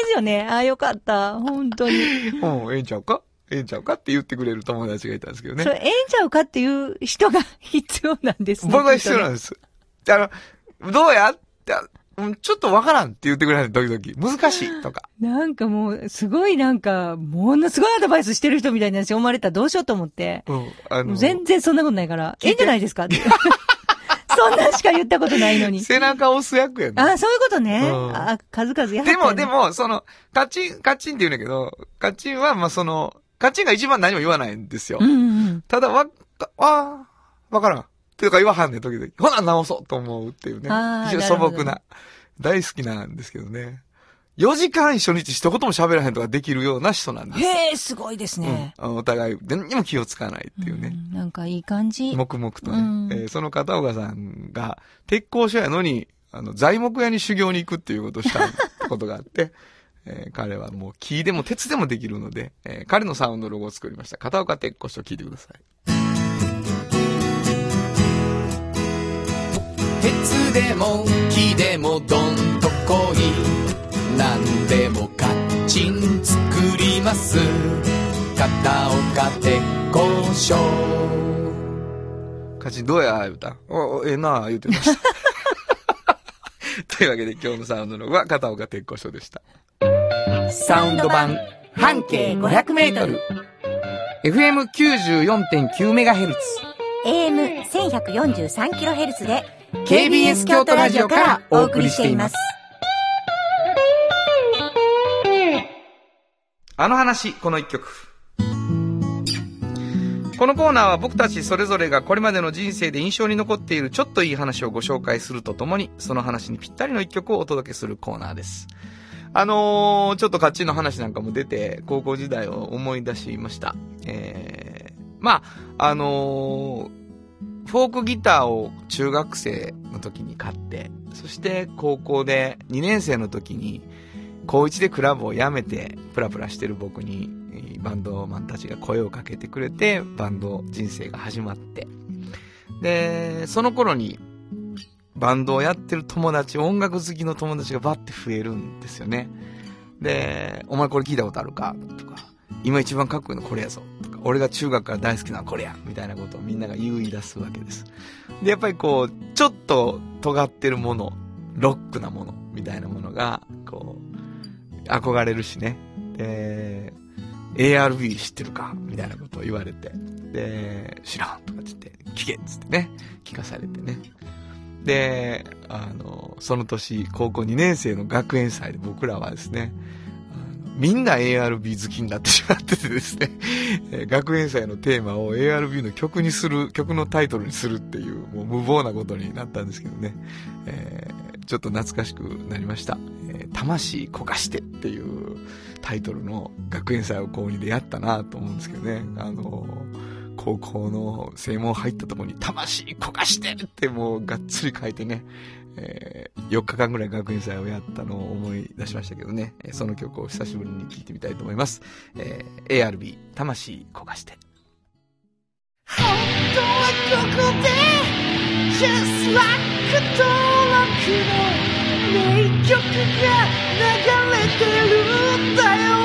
すよね。ああ、よかった。本当に。うん、ええんちゃうか？ええんちゃうか？って言ってくれる友達がいたんですけどねそ。れ、ええんちゃうかっていう人が必要なんですね。僕は必要なんでです。あの、どうや？って、うんちょっとわからんって言ってくれない時々。難しいとか。なんかもう、すごいなんか、ものすごいアドバイスしてる人みたいな話思われたらどうしようと思って。うん。あの、全然そんなことないから、聞いてええんじゃないですか？そんなんしか言ったことないのに。背中押す役やね。あそういうことね。うんあ数々やはったでも、で、も、その、カチン、カチンって言うんだけど、カチンは、まあ、その、カチンが一番何も言わないんですよ。うんうんうん。ただ、わか、あーわからん。っていうか言わはんねん、時々。ほな、直そうと思うっていうね。非常に素朴な。大好きなんですけどね。4時間一緒にいて一言も喋らへんとかできるような人なんです。へえ、すごいですうんね。あのお互い、何にも気をつかないっていうね。うんなんかいい感じ。黙々とね。うんえーその片岡さんが、鉄工所やのに、あの、材木屋に修行に行くっていうことをしたことがあって、えー彼はもう木でも鉄でもできるので、えー彼のサウンドロゴを作りました。片岡鉄工所聞いてください。鉄でも木でもどんとこい何でもカッチン作ります片岡鉄工所カチンどうや言うた？お、おええなあ言うてました。というわけで今日のサウンドロゴは片岡鉄工所でした。サウンド版半径500メートル FM94.9MHz。AM1143kHz で KBS 京都ラジオからお送りしています。あの話、この一曲。このコーナーは僕たちそれぞれがこれまでの人生で印象に残っているちょっといい話をご紹介するとともに、その話にぴったりの一曲をお届けするコーナーです。あのー、ちょっとカッチンの話なんかも出て、高校時代を思い出しました。えー、まあ、あのーフォークギターを中学生の時に買って、そして高校で2年生の時に、高1でクラブを辞めて、プラプラしてる僕に、バンドマンたちが声をかけてくれて、バンド人生が始まって。で、その頃に、バンドをやってる友達、音楽好きの友達がバッて増えるんですよね。で、お前これ聞いたことあるか？とか、今一番かっこいいのこれやぞとか、俺が中学から大好きなこれやみたいなことをみんなが言い出すわけです。で、やっぱりこう、ちょっと尖ってるもの、ロックなもの、みたいなものが、こう、憧れるしね。で、ARB 知ってるか？みたいなことを言われて。で、知らんとかって言って、聞けっつってね、聞かされてね。で、あの、その年、高校2年生の学園祭で僕らはですね、みんな ARB 好きになってしまっててですね、学園祭のテーマを ARB の曲にする、曲のタイトルにするっていう、もう無謀なことになったんですけどね、えーちょっと懐かしくなりました。えー魂焦がしてっていうタイトルの学園祭を高2でやったなと思うんですけどね、あの高校の正門入ったところに魂焦がしてってもうがっつり書いてね、えー4日間ぐらい学園祭をやったのを思い出しましたけどね、えーその曲を久しぶりに聴いてみたいと思います。えー ARB、魂焦がして。本当はここで Just like 登録の名曲が流れてるんだよ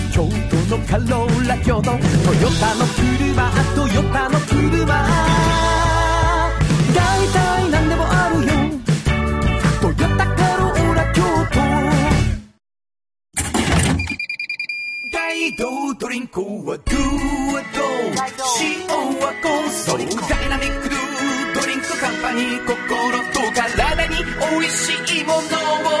京都のカローラ京都トヨタの車トヨタの車。大体何でもあるよ。トヨタカローラ京都。大道ドリンクはドゥはド。塩はコーダイナミックドゥドリンクカンパニー心と体に美味しいものを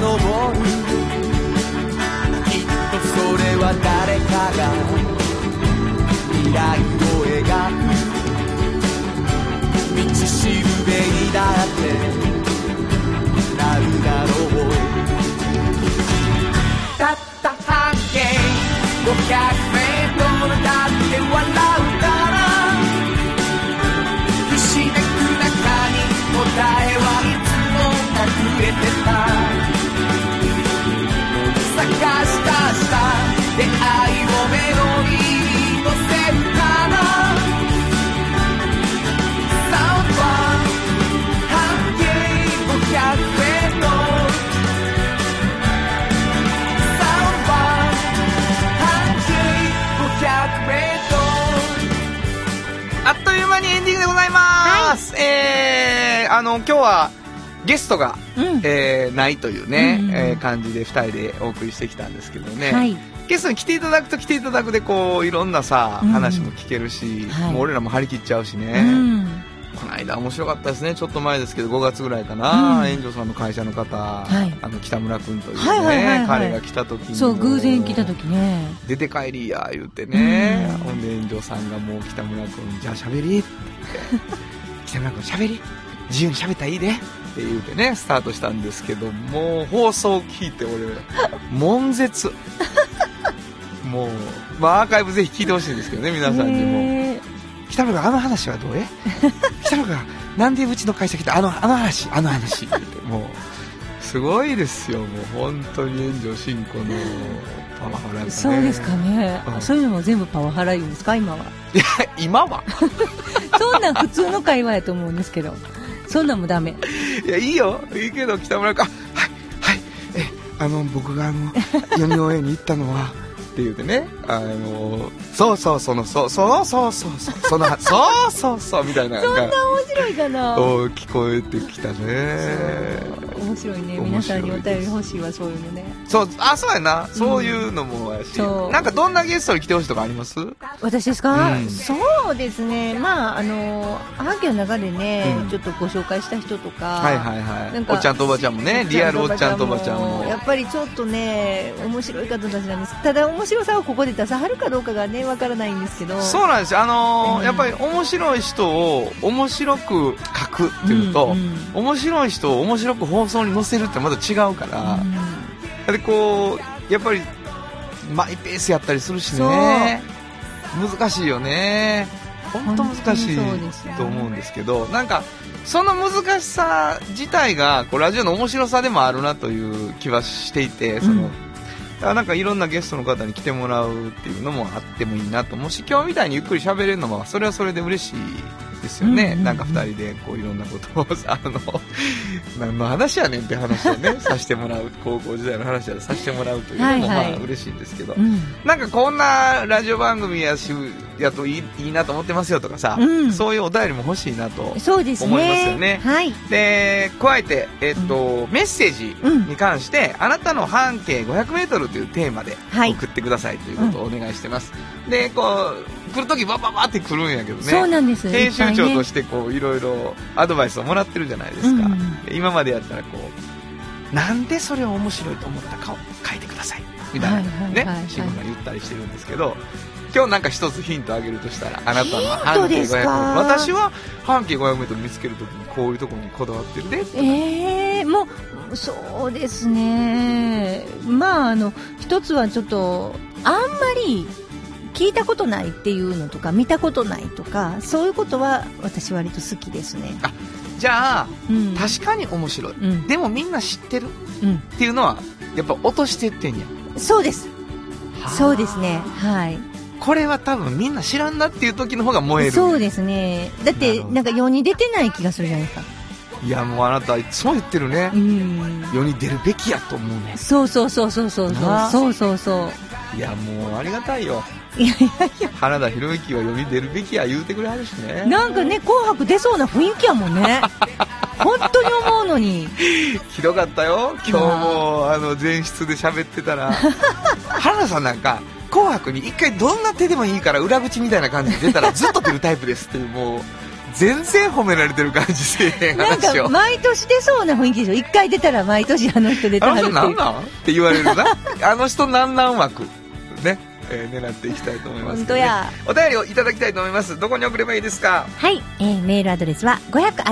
遡るきっとそれは誰かが未来を描く。道しるべにだって。あの今日はゲストが、うん。えーないというね、うんえー感じで2人でお送りしてきたんですけどね、はい。ゲストに来ていただくと来ていただくでこういろんなさ、うん。話も聞けるし、はい。もう俺らも張り切っちゃうしうね、ん。この間面白かったですね。ちょっと前ですけど5月ぐらいかな、うん。炎上さんの会社の方、い。あの北村君というね、はいはいはいはい。彼が来た時にそう、偶然来た時ね。出て帰りや言ってね、うん。ほんで炎上さんがもう北村君じゃあ喋りって言って。北村君喋り自由に喋ったらいいでって言うてねスタートしたんですけどもう放送聞いて俺悶絶。もう、まあ、アーカイブぜひ聞いてほしいんですけどね皆さんにも。へ北村君あの話はどうえ？北村君がなんでうちの会社来た？あのあの話。あの話。ってもうすごいですよ。もう本当に炎上進行のパワハラがね。ーそうですかね。う。ん。そういうのも全部パワハラ言うんですか、今は。いや今は。そんなん普通の会話やと思うんですけど。そんなんもダメ。いやいいよ。いいけど北村君。あはいはい。えあの僕があの 読み終えに行ったのはって言うてねあのそうそうそのそうそうそうそう そうそのそうそうそうみたいなそんな面白いかな？お聞こえてきたね。面白いね。皆さんにお便り欲しいわ、そういうのね。そうあそうやな。そういうのもやし、そう。なんかどんなゲストに来てほしいとかあります？私ですか、うん。そうですね。まあ、あの、半径の中でね、うん。ちょっとご紹介した人とか。はいはいはい。おっちゃんとおばちゃんもねリアルおっちゃんとおばちゃんも。やっぱりちょっとね面白い方たちなんです。ただ面白さをここで出さはるかどうかがねわからないんですけど。そうなんですよ。あのーうん。やっぱり面白い人を面白く書くっていうのと、うんうん。面白い人を面白く放送に載せるってまた違うから、でこうやっぱりマイペースやったりするしね。難しいよね。本当難しいと思うんですけど。なんかその難しさ自体がこうラジオの面白さでもあるなという気はしていてその、うんからなんかいろんなゲストの方に来てもらうっていうのもあってもいいなと。もし今日みたいにゆっくり喋れるのは、それはそれで嬉しいですよね。うんうんうんなんか二人でこういろんなことを、あの、何の話やねんって話をね、させてもらう、高校時代の話をさせてもらうというのも、はいはいまあ嬉しいんですけど。うん。なんかこんなラジオ番組やし、やといいいいなと思ってますよとかさ、うんそういうお便りも欲しいなと。そうですね。思いますよねはい。で、加えて、えっと、メッセージうんに関して、あなたの半径500メートルというテーマではい送ってくださいということをお願いしてます。で、こう、来るときバババって来るんやけどね。そうなんです。編集長とししてこう、いろいろアドバイスをもらってるじゃないですか。うんで今までやったらこう、なんでそれを面白いと思ったかを書いてください。みたいなはいはいはいねはい、新聞が言ったりしてるんですけど、今日なんか一つヒントあげるとしたら、あなたの半径500メですか？ートル。私は半径500メートル見つけるときにこういうところにこだわってるで。ええもう、そうですね。まあ、あの、一つはちょっと、あんまり聞いたことないっていうのとか、見たことないとか、そういうことは私割と好きですね。じゃあ、うん。確かに面白い。うん。でもみんな知ってる？うん。っていうのは、やっぱ落としてってんや。そうです。そうですね。はい。これは多分みんな知らんなっていう時の方が燃える。そうですね。だって、なんか世に出てない気がするじゃないですか。いや、もうあなたいつも言ってるねう。ん。世に出るべきやと思うね。そうそうそうそうそうそう。そうそうそう。いや、もうありがたいよ。いやいやいや。原田博之は世に出るべきや言うてくれはるしね。なんかね、紅白出そうな雰囲気やもんね。本当に思うのに。ひどかったよ。今日も、あの、前室で喋ってたら、原田さんなんか、紅白に一回どんな手でもいいから裏口みたいな感じで出たら ずっと出るタイプですっていう、もう、全然褒められてる感じせえへんなん。か、毎年出そうな雰囲気でしょ。一回出たら毎年あの人出てあの人はるっていう。なんなん？って言われるな。あの人なんなん枠。ね。えー狙っていきたいと思いますね。本当や。お便りをいただきたいと思います。どこに送ればいいですか？はい、えー、メールアドレスは500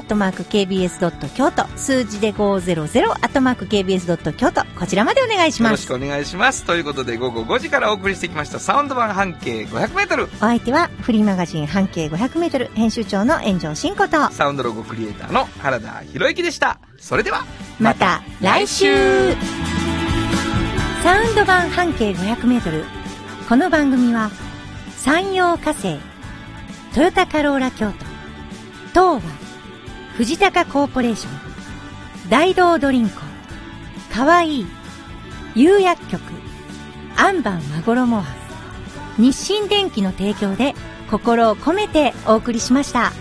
kbs 京都数字で500 kbs 京都こちらまでお願いします。よろしくお願いします。ということで、午後5時からお送りしてきました、サウンド版半径500メートル。お相手はフリーマガジン半径500メートル編集長の炎上真子と、サウンドロゴクリエイターの原田博之でした。それでは、また来週サウンド版半径500メートルこの番組は山陽火星トヨタカローラ京都東和藤高コーポレーション大道ドリンクかわいい釉薬局アンバンマゴロモア日清電機の提供で心を込めてお送りしました。